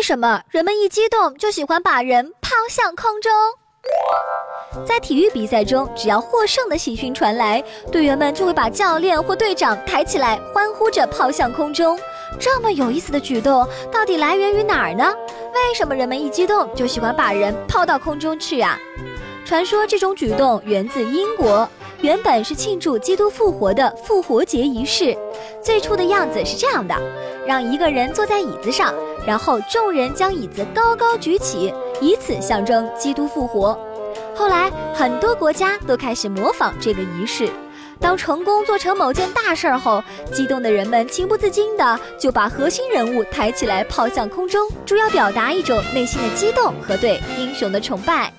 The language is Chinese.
为什么人们一激动就喜欢把人抛向空中？在体育比赛中，只要获胜的喜讯传来，队员们就会把教练或队长抬起来，欢呼着抛向空中。这么有意思的举动，到底来源于哪儿呢？为什么人们一激动就喜欢把人抛到空中去啊？传说这种举动源自英国，原本是庆祝基督复活的复活节仪式。最初的样子是这样的：让一个人坐在椅子上，然后众人将椅子高高举起，以此象征基督复活。后来，很多国家都开始模仿这个仪式。当成功做成某件大事儿后，激动的人们情不自禁地就把核心人物抬起来抛向空中，主要表达一种内心的激动和对英雄的崇拜。